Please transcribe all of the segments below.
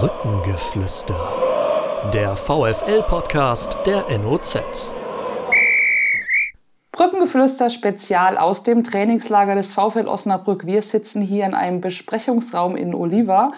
Brückengeflüster. Der VFL-Podcast der NOZ. Brückengeflüster Spezial aus dem Trainingslager des VfL Osnabrück. Wir sitzen hier in einem Besprechungsraum in Oliva.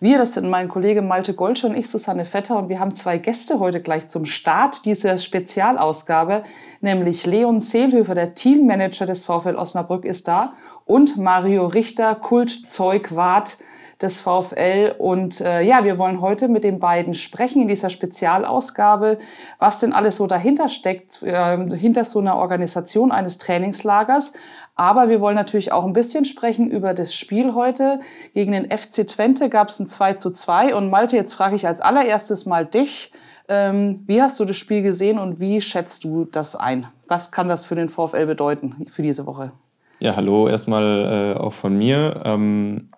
Wir, das sind mein Kollege Malte Golsche und ich, Susanne Vetter. Und wir haben zwei Gäste heute gleich zum Start dieser Spezialausgabe, nämlich Leon Seelhöfer, der Teammanager des VfL Osnabrück, ist da und Mario Richter, Kultzeugwart des VfL. Und äh, ja, wir wollen heute mit den beiden sprechen in dieser Spezialausgabe, was denn alles so dahinter steckt, äh, hinter so einer Organisation eines Trainingslagers. Aber wir wollen natürlich auch ein bisschen sprechen über das Spiel heute. Gegen den FC Twente gab es ein 2 zu 2. Und Malte, jetzt frage ich als allererstes mal dich. Ähm, wie hast du das Spiel gesehen und wie schätzt du das ein? Was kann das für den VfL bedeuten für diese Woche? Ja, hallo erstmal äh, auch von mir. Ähm,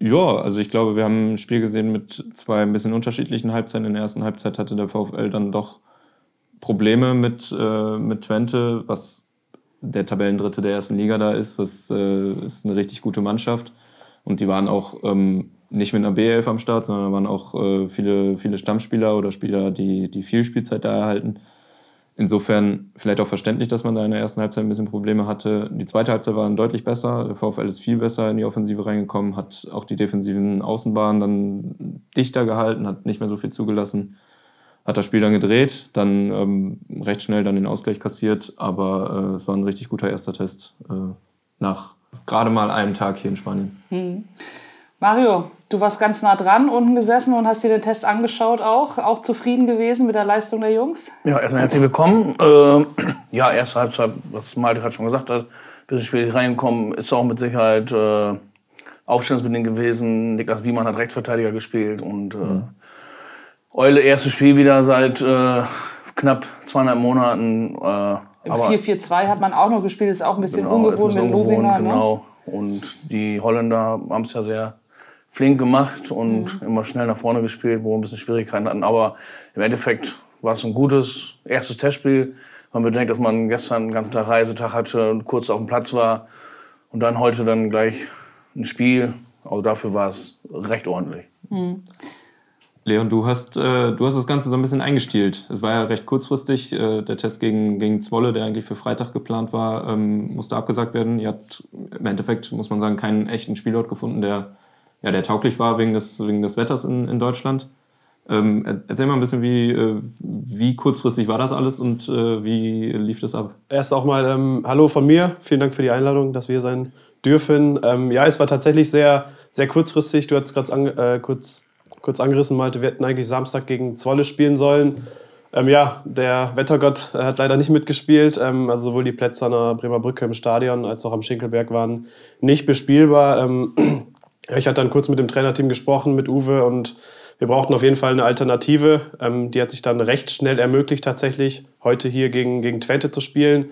ja, also ich glaube, wir haben ein Spiel gesehen mit zwei ein bisschen unterschiedlichen Halbzeiten. In der ersten Halbzeit hatte der VfL dann doch Probleme mit, äh, mit Twente, was der Tabellendritte der ersten Liga da ist. Was äh, ist eine richtig gute Mannschaft. Und die waren auch ähm, nicht mit einer B11 am Start, sondern da waren auch äh, viele, viele Stammspieler oder Spieler, die, die viel Spielzeit da erhalten. Insofern vielleicht auch verständlich, dass man da in der ersten Halbzeit ein bisschen Probleme hatte. Die zweite Halbzeit war dann deutlich besser. Der VfL ist viel besser in die Offensive reingekommen, hat auch die defensiven Außenbahnen dann dichter gehalten, hat nicht mehr so viel zugelassen, hat das Spiel dann gedreht, dann ähm, recht schnell dann den Ausgleich kassiert. Aber äh, es war ein richtig guter erster Test äh, nach gerade mal einem Tag hier in Spanien. Hm. Mario, du warst ganz nah dran, unten gesessen und hast dir den Test angeschaut auch. Auch zufrieden gewesen mit der Leistung der Jungs? Ja, erstmal herzlich willkommen. Äh, ja, erste Halbzeit, was Malte gerade schon gesagt hat, ein bisschen schwierig reingekommen, ist auch mit Sicherheit äh, aufstellungsbedingt gewesen. Niklas Wiemann hat Rechtsverteidiger gespielt und äh, mhm. Eule erstes Spiel wieder seit äh, knapp zweieinhalb Monaten. Äh, 4-4-2 hat man auch noch gespielt, ist auch ein bisschen genau, ungewohnt mit Lobinger. Ne? Genau. Und die Holländer haben es ja sehr flink gemacht und mhm. immer schnell nach vorne gespielt, wo wir ein bisschen Schwierigkeiten hatten. Aber im Endeffekt war es ein gutes erstes Testspiel. Man bedenkt, dass man gestern einen ganzen Tag Reisetag hatte und kurz auf dem Platz war und dann heute dann gleich ein Spiel. Also dafür war es recht ordentlich. Mhm. Leon, du hast, äh, du hast das Ganze so ein bisschen eingestielt. Es war ja recht kurzfristig. Äh, der Test gegen, gegen Zwolle, der eigentlich für Freitag geplant war, ähm, musste abgesagt werden. Ihr habt im Endeffekt, muss man sagen, keinen echten Spielort gefunden, der ja, der tauglich war wegen des, wegen des Wetters in, in Deutschland. Ähm, erzähl mal ein bisschen, wie, äh, wie kurzfristig war das alles und äh, wie lief das ab? Erst auch mal ähm, Hallo von mir. Vielen Dank für die Einladung, dass wir hier sein dürfen. Ähm, ja, es war tatsächlich sehr, sehr kurzfristig. Du hast gerade an, äh, kurz, kurz angerissen, Malte. Wir hätten eigentlich Samstag gegen Zwolle spielen sollen. Ähm, ja, der Wettergott äh, hat leider nicht mitgespielt. Ähm, also sowohl die Plätze an der Bremer Brücke im Stadion als auch am Schinkelberg waren nicht bespielbar. Ich hatte dann kurz mit dem Trainerteam gesprochen, mit Uwe, und wir brauchten auf jeden Fall eine Alternative. Ähm, die hat sich dann recht schnell ermöglicht, tatsächlich heute hier gegen, gegen Twente zu spielen.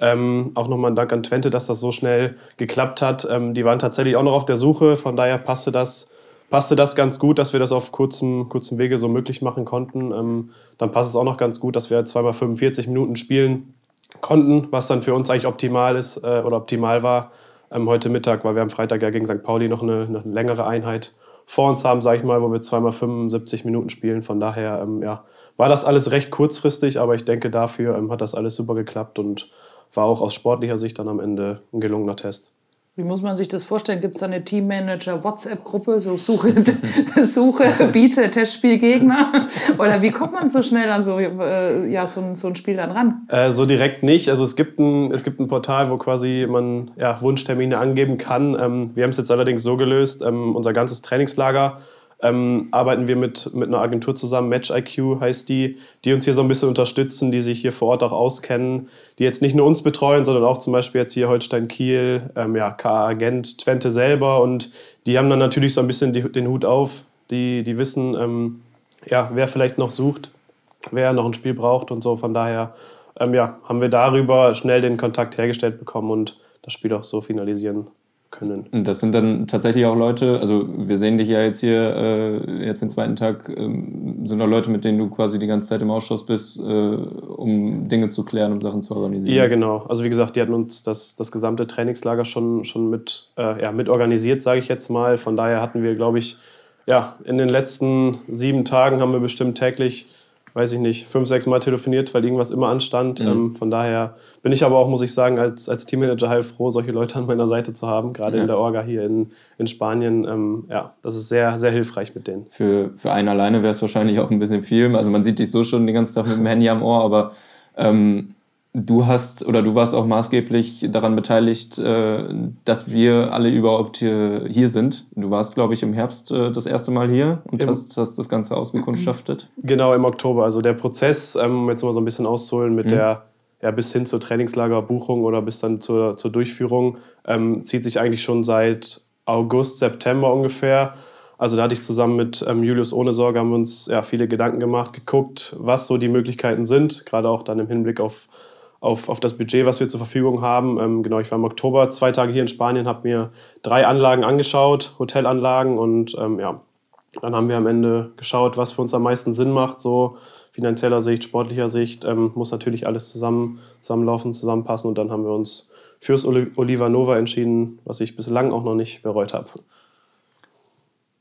Ähm, auch nochmal ein Dank an Twente, dass das so schnell geklappt hat. Ähm, die waren tatsächlich auch noch auf der Suche, von daher passte das, passte das ganz gut, dass wir das auf kurzem, kurzem Wege so möglich machen konnten. Ähm, dann passt es auch noch ganz gut, dass wir zweimal 45 Minuten spielen konnten, was dann für uns eigentlich optimal ist äh, oder optimal war ähm, heute Mittag, weil wir am Freitag ja gegen St. Pauli noch eine, eine längere Einheit vor uns haben, sage ich mal, wo wir zweimal 75 Minuten spielen. Von daher ähm, ja, war das alles recht kurzfristig, aber ich denke, dafür ähm, hat das alles super geklappt und war auch aus sportlicher Sicht dann am Ende ein gelungener Test. Wie muss man sich das vorstellen? Gibt es da eine Teammanager-WhatsApp-Gruppe, so Suche, Suche, biete, Testspielgegner? Oder wie kommt man so schnell an so, äh, ja, so, so ein Spiel dann ran? Äh, so direkt nicht. Also es gibt, ein, es gibt ein Portal, wo quasi man ja, Wunschtermine angeben kann. Ähm, wir haben es jetzt allerdings so gelöst, ähm, unser ganzes Trainingslager ähm, arbeiten wir mit, mit einer Agentur zusammen, Match IQ heißt die, die uns hier so ein bisschen unterstützen, die sich hier vor Ort auch auskennen, die jetzt nicht nur uns betreuen, sondern auch zum Beispiel jetzt hier Holstein Kiel, ähm, ja, KA Agent, Twente selber und die haben dann natürlich so ein bisschen die, den Hut auf, die, die wissen, ähm, ja, wer vielleicht noch sucht, wer noch ein Spiel braucht und so. Von daher ähm, ja, haben wir darüber schnell den Kontakt hergestellt bekommen und das Spiel auch so finalisieren können. Das sind dann tatsächlich auch Leute, also wir sehen dich ja jetzt hier, äh, jetzt den zweiten Tag, ähm, sind auch Leute, mit denen du quasi die ganze Zeit im Ausschuss bist, äh, um Dinge zu klären, um Sachen zu organisieren. Ja, genau. Also wie gesagt, die hatten uns das, das gesamte Trainingslager schon, schon mit, äh, ja, mit organisiert, sage ich jetzt mal. Von daher hatten wir, glaube ich, ja, in den letzten sieben Tagen haben wir bestimmt täglich weiß ich nicht, fünf, sechs Mal telefoniert, weil irgendwas immer anstand. Mhm. Ähm, von daher bin ich aber auch, muss ich sagen, als, als Teammanager halt froh, solche Leute an meiner Seite zu haben, gerade ja. in der Orga hier in, in Spanien. Ähm, ja, das ist sehr, sehr hilfreich mit denen. Für, für einen alleine wäre es wahrscheinlich auch ein bisschen viel. Also man sieht dich so schon den ganzen Tag mit dem Handy am Ohr, aber ähm, du hast oder du warst auch maßgeblich daran beteiligt, äh, dass wir alle überhaupt hier, hier sind. Du warst, glaube ich, im Herbst äh, das erste Mal hier und Im hast, hast das Ganze ausgekundschaftet. Genau, im Oktober. Also der Prozess, ähm, um jetzt mal so ein bisschen auszuholen, mit mhm. der ja, bis hin zur Trainingslagerbuchung oder bis dann zur, zur Durchführung, ähm, zieht sich eigentlich schon seit August, September ungefähr. Also da hatte ich zusammen mit ähm, Julius ohne Sorge haben wir uns ja, viele Gedanken gemacht, geguckt, was so die Möglichkeiten sind, gerade auch dann im Hinblick auf auf, auf das Budget, was wir zur Verfügung haben. Ähm, genau, ich war im Oktober zwei Tage hier in Spanien, habe mir drei Anlagen angeschaut, Hotelanlagen und ähm, ja, dann haben wir am Ende geschaut, was für uns am meisten Sinn macht, so finanzieller Sicht, sportlicher Sicht, ähm, muss natürlich alles zusammen, zusammenlaufen, zusammenpassen und dann haben wir uns fürs Oliva Nova entschieden, was ich bislang auch noch nicht bereut habe.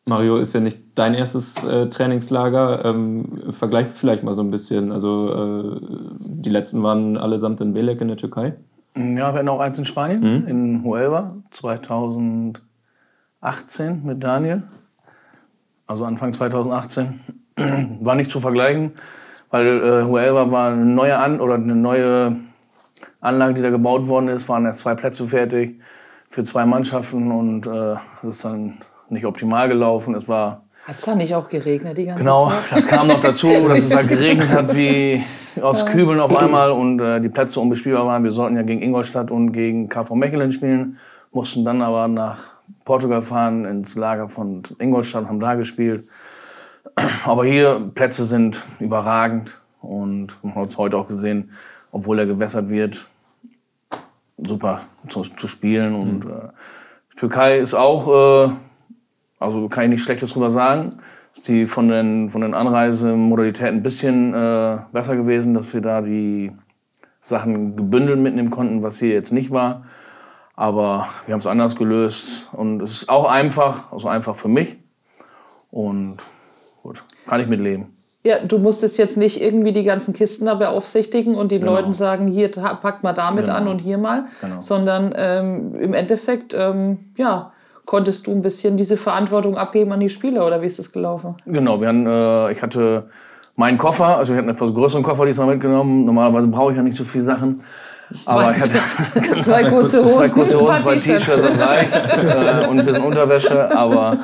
Mario, ist ja nicht dein erstes äh, Trainingslager. Ähm, vergleich vielleicht mal so ein bisschen. Also äh, die letzten waren allesamt in Belek in der Türkei. Ja, wir hatten auch eins in Spanien, mhm. in Huelva, 2018 mit Daniel. Also Anfang 2018. War nicht zu vergleichen, weil äh, Huelva war eine neue An oder eine neue Anlage, die da gebaut worden ist. Waren erst zwei Plätze fertig für zwei Mannschaften und äh, das ist dann nicht optimal gelaufen. Es war. Hat es da nicht auch geregnet die ganze genau, Zeit? Genau, das kam noch dazu, dass es halt geregnet hat wie aus Kübeln auf einmal und äh, die Plätze unbespielbar waren. Wir sollten ja gegen Ingolstadt und gegen KV Mechelen spielen, mussten dann aber nach Portugal fahren, ins Lager von Ingolstadt, und haben da gespielt. Aber hier, Plätze sind überragend und man hat es heute auch gesehen, obwohl er gewässert wird, super zu, zu spielen. Und mhm. äh, Türkei ist auch äh, also kann ich nichts Schlechtes drüber sagen. Ist die von den, von den Anreisemodalitäten ein bisschen äh, besser gewesen, dass wir da die Sachen gebündelt mitnehmen konnten, was hier jetzt nicht war. Aber wir haben es anders gelöst und es ist auch einfach, also einfach für mich. Und gut, kann ich mitleben. Ja, du musstest jetzt nicht irgendwie die ganzen Kisten da beaufsichtigen und den genau. Leuten sagen, hier packt mal damit genau. an und hier mal, genau. sondern ähm, im Endeffekt, ähm, ja, konntest du ein bisschen diese Verantwortung abgeben an die Spieler oder wie ist das gelaufen? Genau, wir hatten, äh, ich hatte meinen Koffer, also ich hatte einen etwas größeren Koffer diesmal mitgenommen. Normalerweise brauche ich ja nicht so viele Sachen. Aber ich hatte zwei kurze Hosen, zwei, kurze Hosen, zwei T-Shirts, das reicht. äh, und ein bisschen Unterwäsche. Aber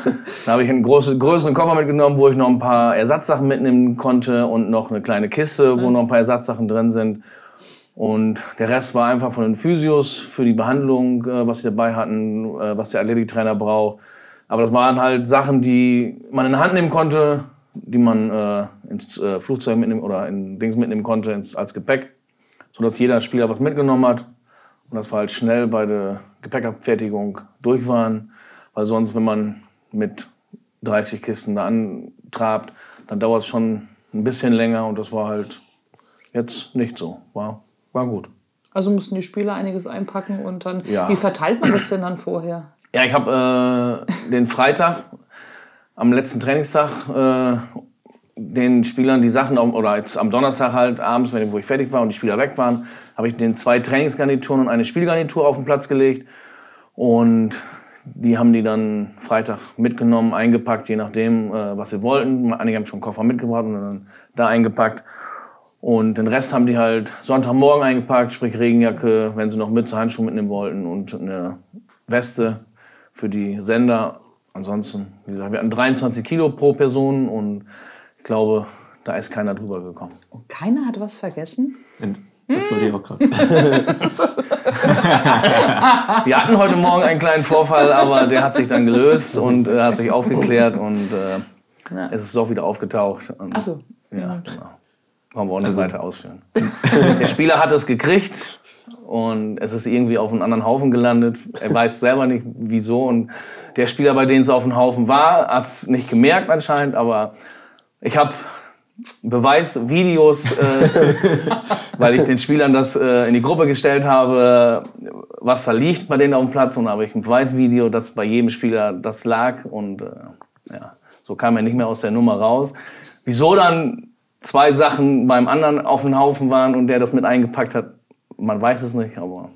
da habe ich einen großen, größeren Koffer mitgenommen, wo ich noch ein paar Ersatzsachen mitnehmen konnte und noch eine kleine Kiste, wo noch ein paar Ersatzsachen drin sind. Und der Rest war einfach von den Physios für die Behandlung, äh, was sie dabei hatten, äh, was der Athletiktrainer braucht. Aber das waren halt Sachen, die man in der Hand nehmen konnte, die man äh, ins äh, Flugzeug mitnehmen oder in Dings mitnehmen konnte ins, als Gepäck, sodass jeder Spieler was mitgenommen hat. Und das war halt schnell bei der Gepäckabfertigung durch waren, weil sonst, wenn man mit 30 Kisten da antrabt, dann dauert es schon ein bisschen länger und das war halt jetzt nicht so. War war gut. Also mussten die Spieler einiges einpacken und dann. Ja. Wie verteilt man das denn dann vorher? Ja, ich habe äh, den Freitag am letzten Trainingstag äh, den Spielern die Sachen, oder jetzt am Donnerstag halt abends, wo ich fertig war und die Spieler weg waren, habe ich den zwei Trainingsgarnituren und eine Spielgarnitur auf den Platz gelegt. Und die haben die dann Freitag mitgenommen, eingepackt, je nachdem, äh, was sie wollten. Einige haben schon Koffer mitgebracht und dann da eingepackt. Und den Rest haben die halt Sonntagmorgen eingepackt, sprich Regenjacke, wenn sie noch Mütze, Handschuhe mitnehmen wollten und eine Weste für die Sender. Ansonsten, wie gesagt, wir hatten 23 Kilo pro Person und ich glaube, da ist keiner drüber gekommen. Und keiner hat was vergessen? Das wollte ich auch gerade. wir hatten heute Morgen einen kleinen Vorfall, aber der hat sich dann gelöst und äh, hat sich aufgeklärt und äh, ja. es ist auch wieder aufgetaucht. Ach so. Ja, genau. Wollen wir auch nicht also, weiter ausführen. Der Spieler hat es gekriegt und es ist irgendwie auf einen anderen Haufen gelandet. Er weiß selber nicht, wieso. Und der Spieler, bei dem es auf dem Haufen war, hat es nicht gemerkt anscheinend. Aber ich habe Beweisvideos, äh, weil ich den Spielern das äh, in die Gruppe gestellt habe, was da liegt bei denen auf dem Platz. Und da habe ich ein Beweisvideo, dass bei jedem Spieler das lag. Und äh, Ja, so kam er nicht mehr aus der Nummer raus. Wieso dann zwei Sachen beim anderen auf dem Haufen waren und der das mit eingepackt hat, man weiß es nicht, aber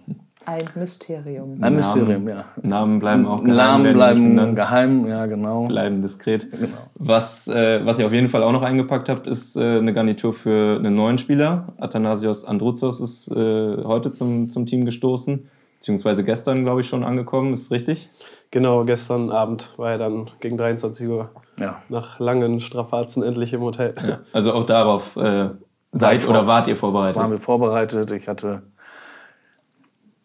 Ein Mysterium. ein Mysterium, ja. Namen bleiben auch geheim. Namen bleiben geheim, ja genau. Bleiben diskret. Was, äh, was ihr auf jeden Fall auch noch eingepackt habt, ist äh, eine Garnitur für einen neuen Spieler. Athanasios Androuzos ist äh, heute zum, zum Team gestoßen. Beziehungsweise gestern, glaube ich, schon angekommen. Ist richtig? Genau, gestern Abend war er dann gegen 23 Uhr Ja. nach langen Strapazen endlich im Hotel. Also auch darauf äh, seid oder wart ihr vorbereitet? waren wir vorbereitet. Ich hatte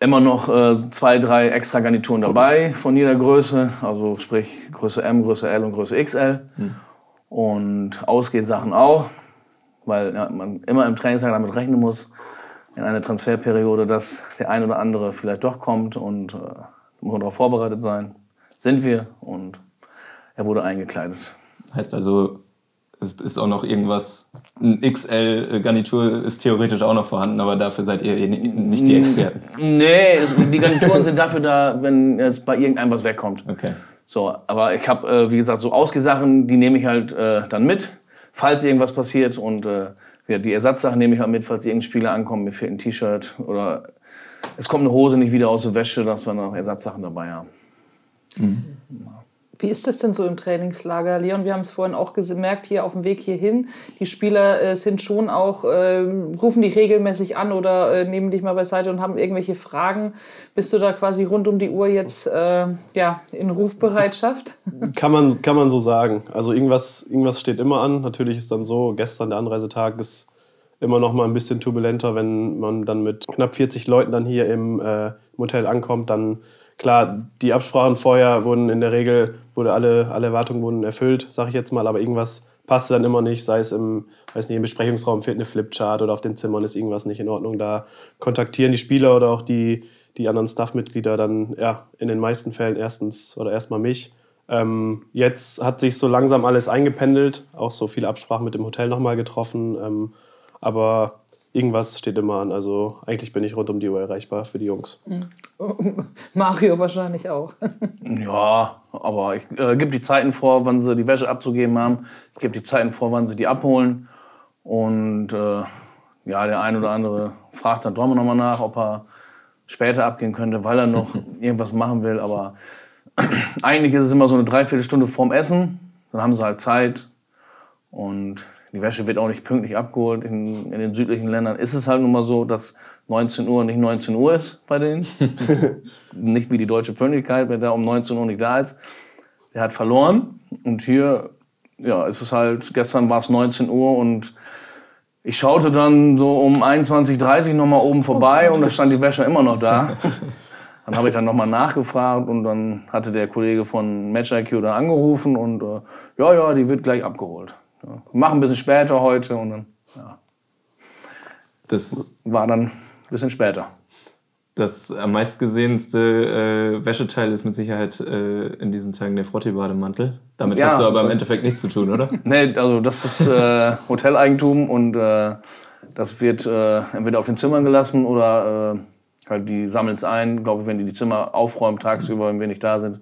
immer noch äh, zwei, drei extra Garnituren dabei von jeder Größe. Also sprich Größe M, Größe L und Größe XL. Und Ausgehsachen auch, weil ja, man immer im Trainingslager damit rechnen muss, in einer Transferperiode, dass der ein oder andere vielleicht doch kommt und äh, muss man darauf vorbereitet sein. Sind wir und er wurde eingekleidet. Heißt also, es ist auch noch irgendwas, ein XL-Garnitur ist theoretisch auch noch vorhanden, aber dafür seid ihr eh nicht die Experten. Nee, die Garnituren sind dafür da, wenn jetzt bei irgendeinem was wegkommt. Okay. So, aber ich habe, äh, wie gesagt, so Ausgesachen, die nehme ich halt äh, dann mit, falls irgendwas passiert. Und äh, ja, die Ersatzsachen nehme ich halt mit, falls irgendein Spieler ankommt, mir fehlt ein T-Shirt oder es kommt eine Hose nicht wieder aus der Wäsche, dass wir noch Ersatzsachen dabei haben. Wie ist das denn so im Trainingslager, Leon? Wir haben es vorhin auch gemerkt, hier auf dem Weg hierhin. Die Spieler äh, sind schon auch, äh, rufen dich regelmäßig an oder äh, nehmen dich mal beiseite und haben irgendwelche Fragen. Bist du da quasi rund um die Uhr jetzt äh, ja, in Rufbereitschaft? Kann man, kann man so sagen. Also irgendwas, irgendwas steht immer an. Natürlich ist dann so, gestern der Anreisetag ist immer noch mal ein bisschen turbulenter, wenn man dann mit knapp 40 Leuten dann hier im, äh, Hotel ankommt. Dann klar, die Absprachen vorher wurden in der Regel, wurde alle, alle Erwartungen wurden erfüllt, sage ich jetzt mal, aber irgendwas passte dann immer nicht, sei es im, weiß nicht, im Besprechungsraum fehlt eine Flipchart oder auf den Zimmern ist irgendwas nicht in Ordnung. Da kontaktieren die Spieler oder auch die, die anderen Staffmitglieder dann ja in den meisten Fällen erstens oder erstmal mich. Ähm, jetzt hat sich so langsam alles eingependelt, auch so viele Absprachen mit dem Hotel nochmal getroffen. Ähm, aber irgendwas steht immer an. Also eigentlich bin ich rund um die Uhr erreichbar für die Jungs. Mario wahrscheinlich auch. Ja, aber ich äh, gebe die Zeiten vor, wann sie die Wäsche abzugeben haben. Ich gebe die Zeiten vor, wann sie die abholen. Und äh, ja, der ein oder andere fragt dann doch mal nochmal nach, ob er später abgehen könnte, weil er noch irgendwas machen will. Aber eigentlich ist es immer so eine Dreiviertelstunde vorm Essen. Dann haben sie halt Zeit. Und die Wäsche wird auch nicht pünktlich abgeholt. In, in den südlichen Ländern ist es halt nun mal so, dass 19 Uhr nicht 19 Uhr ist bei denen. nicht wie die deutsche Pünktlichkeit, wer da um 19 Uhr nicht da ist, der hat verloren. Und hier, ja, ist es halt, gestern war es 19 Uhr und ich schaute dann so um 21.30 Uhr nochmal oben vorbei und da stand die Wäsche immer noch da. Dann habe ich dann nochmal nachgefragt und dann hatte der Kollege von Match IQ da angerufen und äh, ja, ja, die wird gleich abgeholt. Ja. Mach ein bisschen später heute und dann ja, Das, war dann ein bisschen später. das am meistgesehenste äh, Wäscheteil ist mit Sicherheit äh, in diesen Tagen der Frottee-Bademantel. Damit Ja. hast du aber im Endeffekt nichts zu tun, oder? Nee, also das ist äh, Hoteleigentum und äh, das wird äh, entweder auf den Zimmern gelassen oder äh, halt die sammeln es ein. Glaube ich, wenn die die Zimmer aufräumen tagsüber, wenn wir nicht da sind,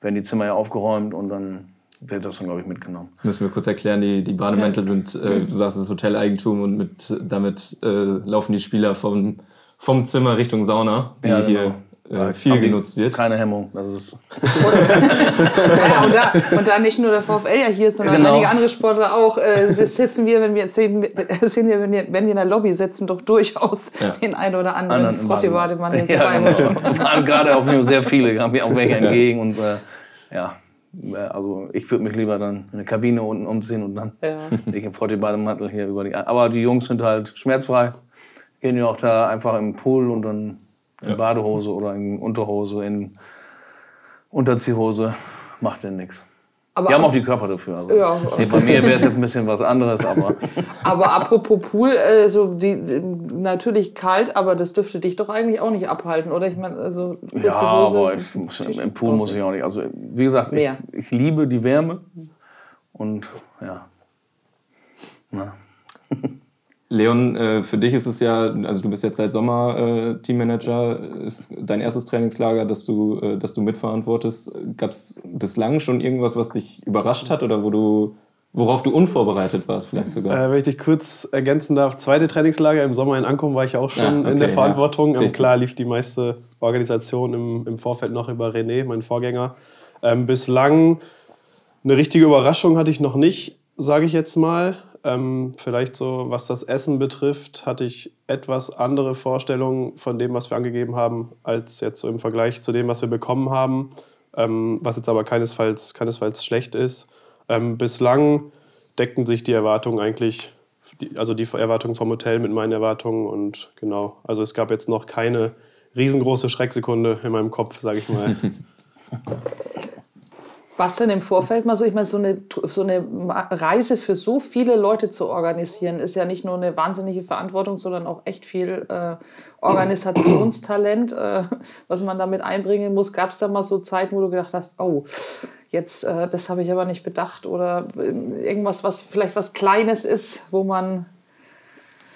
werden die Zimmer ja aufgeräumt und dann wird das dann, glaube ich, mitgenommen. Müssen wir kurz erklären, die, die Bademäntel sind, äh, du sagst, es ist Hoteleigentum und mit, damit äh, laufen die Spieler vom, vom Zimmer Richtung Sauna, die Ja, hier genau. äh, viel die genutzt wird. Keine Hemmung. Das ist Ja, und, da, und da nicht nur der VfL ja hier ist, sondern Genau. einige andere Sportler auch, äh, sitzen wir, wenn wir, sehen, sehen wir, wenn wir, wenn wir in der Lobby sitzen, doch durchaus Ja. den einen oder anderen Frottee-Bademantel Ja, genau. waren gerade auch sehr viele, haben mir auch welche entgegen und äh, ja. Äh, Also ich würde mich lieber dann in der Kabine unten umziehen und dann Ja. nicht im Frottee-Bademantel hier über die. Aber die Jungs sind halt schmerzfrei, gehen ja auch da einfach im Pool und dann in Badehose oder in Unterhose, in Unterziehhose, macht denn nichts. Aber, Die haben auch die Körper dafür. Also. Ja. Nee, bei mir wäre es jetzt ein bisschen was anderes, aber aber apropos Pool, äh, so die, natürlich kalt, aber das dürfte dich doch eigentlich auch nicht abhalten, oder? Ich meine, also Ja, aber ich muss, im Pool muss ich auch nicht. Also wie gesagt, ich, ich liebe die Wärme und ja. Na. Leon, äh, für dich ist es ja, also du bist jetzt seit Sommer äh, Teammanager, ist dein erstes Trainingslager, das du, äh, das du mitverantwortest. Gab es bislang schon irgendwas, was dich überrascht hat oder wo du, worauf du unvorbereitet warst vielleicht sogar? Wenn ich dich kurz ergänzen darf, zweite Trainingslager im Sommer in Ankommen war ich auch schon Ja, okay, in der Verantwortung. ja. ähm, klar lief die meiste Organisation im, im Vorfeld noch über René, meinen Vorgänger. Ähm, bislang eine richtige Überraschung hatte ich noch nicht, sage ich jetzt mal. Ähm, vielleicht so, was das Essen betrifft, hatte ich etwas andere Vorstellungen von dem, was wir angegeben haben, als jetzt so im Vergleich zu dem, was wir bekommen haben. Ähm, was jetzt aber keinesfalls, keinesfalls schlecht ist. Ähm, bislang deckten sich die Erwartungen eigentlich, also die Erwartungen vom Hotel mit meinen Erwartungen und genau. Also es gab jetzt noch keine riesengroße Schrecksekunde in meinem Kopf, sage ich mal. Was denn im Vorfeld mal so, ich meine, so eine, so eine Reise für so viele Leute zu organisieren, ist ja nicht nur eine wahnsinnige Verantwortung, sondern auch echt viel äh, Organisationstalent, äh, was man damit einbringen muss. Gab es da mal so Zeiten, wo du gedacht hast, oh, jetzt, äh, das habe ich aber nicht bedacht oder äh, irgendwas, was vielleicht was Kleines ist, wo man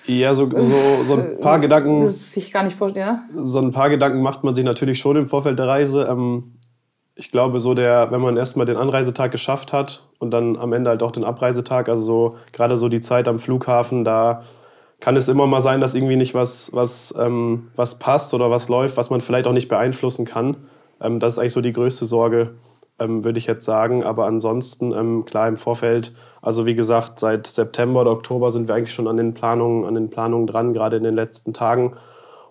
ja, so, so, so ein paar Gedanken. das sich gar nicht vorstellt, ja? so ein paar Gedanken macht man sich natürlich schon im Vorfeld der Reise. Ähm, ich glaube, so der, wenn man erstmal den Anreisetag geschafft hat und dann am Ende halt auch den Abreisetag, also so gerade so die Zeit am Flughafen, da kann es immer mal sein, dass irgendwie nicht was, was, ähm, was passt oder was läuft, was man vielleicht auch nicht beeinflussen kann. Ähm, das ist eigentlich so die größte Sorge, ähm, würde ich jetzt sagen. Aber ansonsten, ähm, klar, im Vorfeld, also wie gesagt, seit September oder Oktober sind wir eigentlich schon an den Planungen, an den Planungen dran, gerade in den letzten Tagen.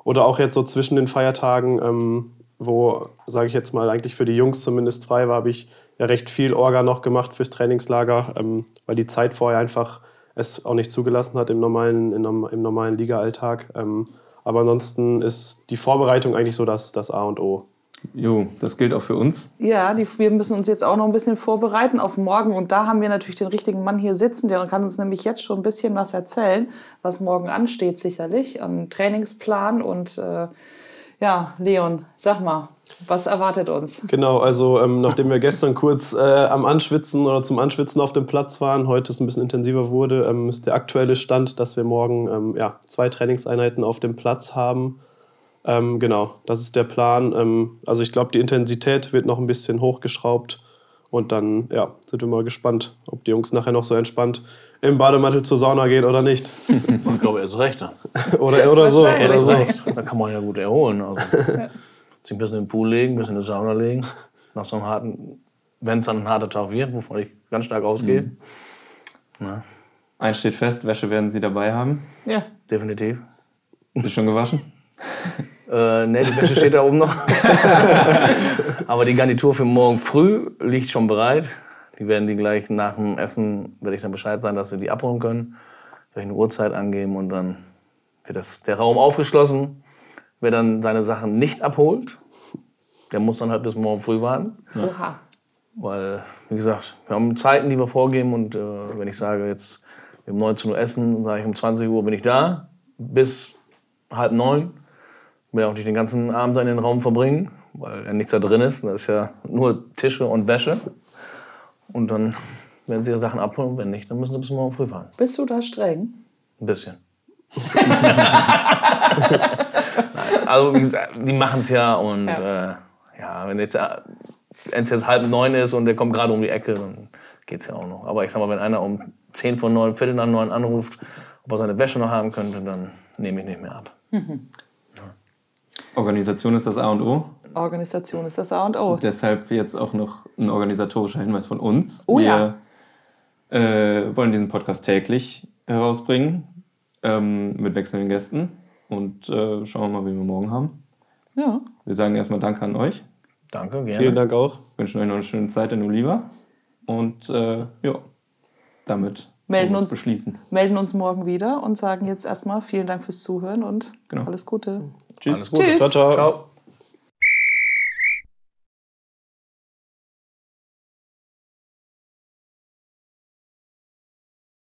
Oder auch jetzt so zwischen den Feiertagen, ähm, wo, sage ich jetzt mal, eigentlich für die Jungs zumindest frei war, habe ich ja recht viel Orga noch gemacht fürs Trainingslager, ähm, weil die Zeit vorher einfach es auch nicht zugelassen hat im normalen, im normalen Liga-Alltag. Ähm, aber ansonsten ist die Vorbereitung eigentlich so das, das A und O. Jo, das gilt auch für uns. Ja, die, wir müssen uns jetzt auch noch ein bisschen vorbereiten auf morgen. Und da haben wir natürlich den richtigen Mann hier sitzen, der kann uns nämlich jetzt schon ein bisschen was erzählen, was morgen ansteht sicherlich, am Trainingsplan. Und äh, ja, Leon, sag mal, was erwartet uns? Genau, also ähm, nachdem wir gestern kurz äh, am Anschwitzen oder zum Anschwitzen auf dem Platz waren, heute es ein bisschen intensiver wurde, ähm, ist der aktuelle Stand, dass wir morgen ähm, ja, zwei Trainingseinheiten auf dem Platz haben. Ähm, genau, das ist der Plan. Ähm, also ich glaube, die Intensität wird noch ein bisschen hochgeschraubt. Und dann ja, sind wir mal gespannt, ob die Jungs nachher noch so entspannt im Bademantel zur Sauna gehen oder nicht. Ich glaube, er ist recht. Ne? Oder, oder so. Oder so. Da kann man ja gut erholen. Also. Sich ein bisschen in den Pool legen, ein bisschen in die Sauna legen. Nach so einem harten, wenn es dann ein harter Tag wird, wovon ich ganz stark ausgehe. Na, Eins steht fest, Wäsche werden sie dabei haben. Ja, definitiv. Ist schon gewaschen? Äh, ne, die Wäsche steht da oben noch. Aber die Garnitur für morgen früh liegt schon bereit. Die werden die gleich nach dem Essen, werde ich dann Bescheid sagen, dass wir die abholen können. Werde ich eine Uhrzeit angeben und dann wird das, der Raum aufgeschlossen. Wer dann seine Sachen nicht abholt, der muss dann halt bis morgen früh warten. oha. Weil, wie gesagt, wir haben Zeiten, die wir vorgeben. Und äh, wenn ich sage, jetzt wir um 19 Uhr essen, dann sage ich um 20 Uhr bin ich da, bis halb neun. Ich will auch nicht den ganzen Abend in den Raum verbringen, weil ja nichts da drin ist. Da ist ja nur Tische und Wäsche. Und dann werden sie ihre Sachen abholen. Wenn nicht, dann müssen sie bis morgen früh fahren. Bist du da streng? Ein bisschen. also, wie gesagt, die machen es ja und Ja. äh, ja wenn jetzt, äh, es jetzt halb neun ist und der kommt gerade um die Ecke, dann geht's ja auch noch. Aber ich sag mal, wenn einer um zehn von neun, Viertel nach neun anruft, ob er seine Wäsche noch haben könnte, dann nehme ich nicht mehr ab. Organisation ist das A und O. Organisation ist das A und O. Deshalb jetzt auch noch ein organisatorischer Hinweis von uns. Oh wir ja. äh, wollen diesen Podcast täglich herausbringen ähm, mit wechselnden Gästen und äh, schauen wir mal, wie wir morgen haben. Ja. Wir sagen erstmal Danke an euch, Danke, gerne. Vielen Dank auch. wünschen euch noch eine schöne Zeit in Oliva und äh, ja, damit Melden uns. beschließen. Melden uns morgen wieder und sagen jetzt erstmal vielen Dank fürs Zuhören und Genau. alles Gute. Tschüss. Alles Gute. Tschüss. Ciao, ciao. Ciao.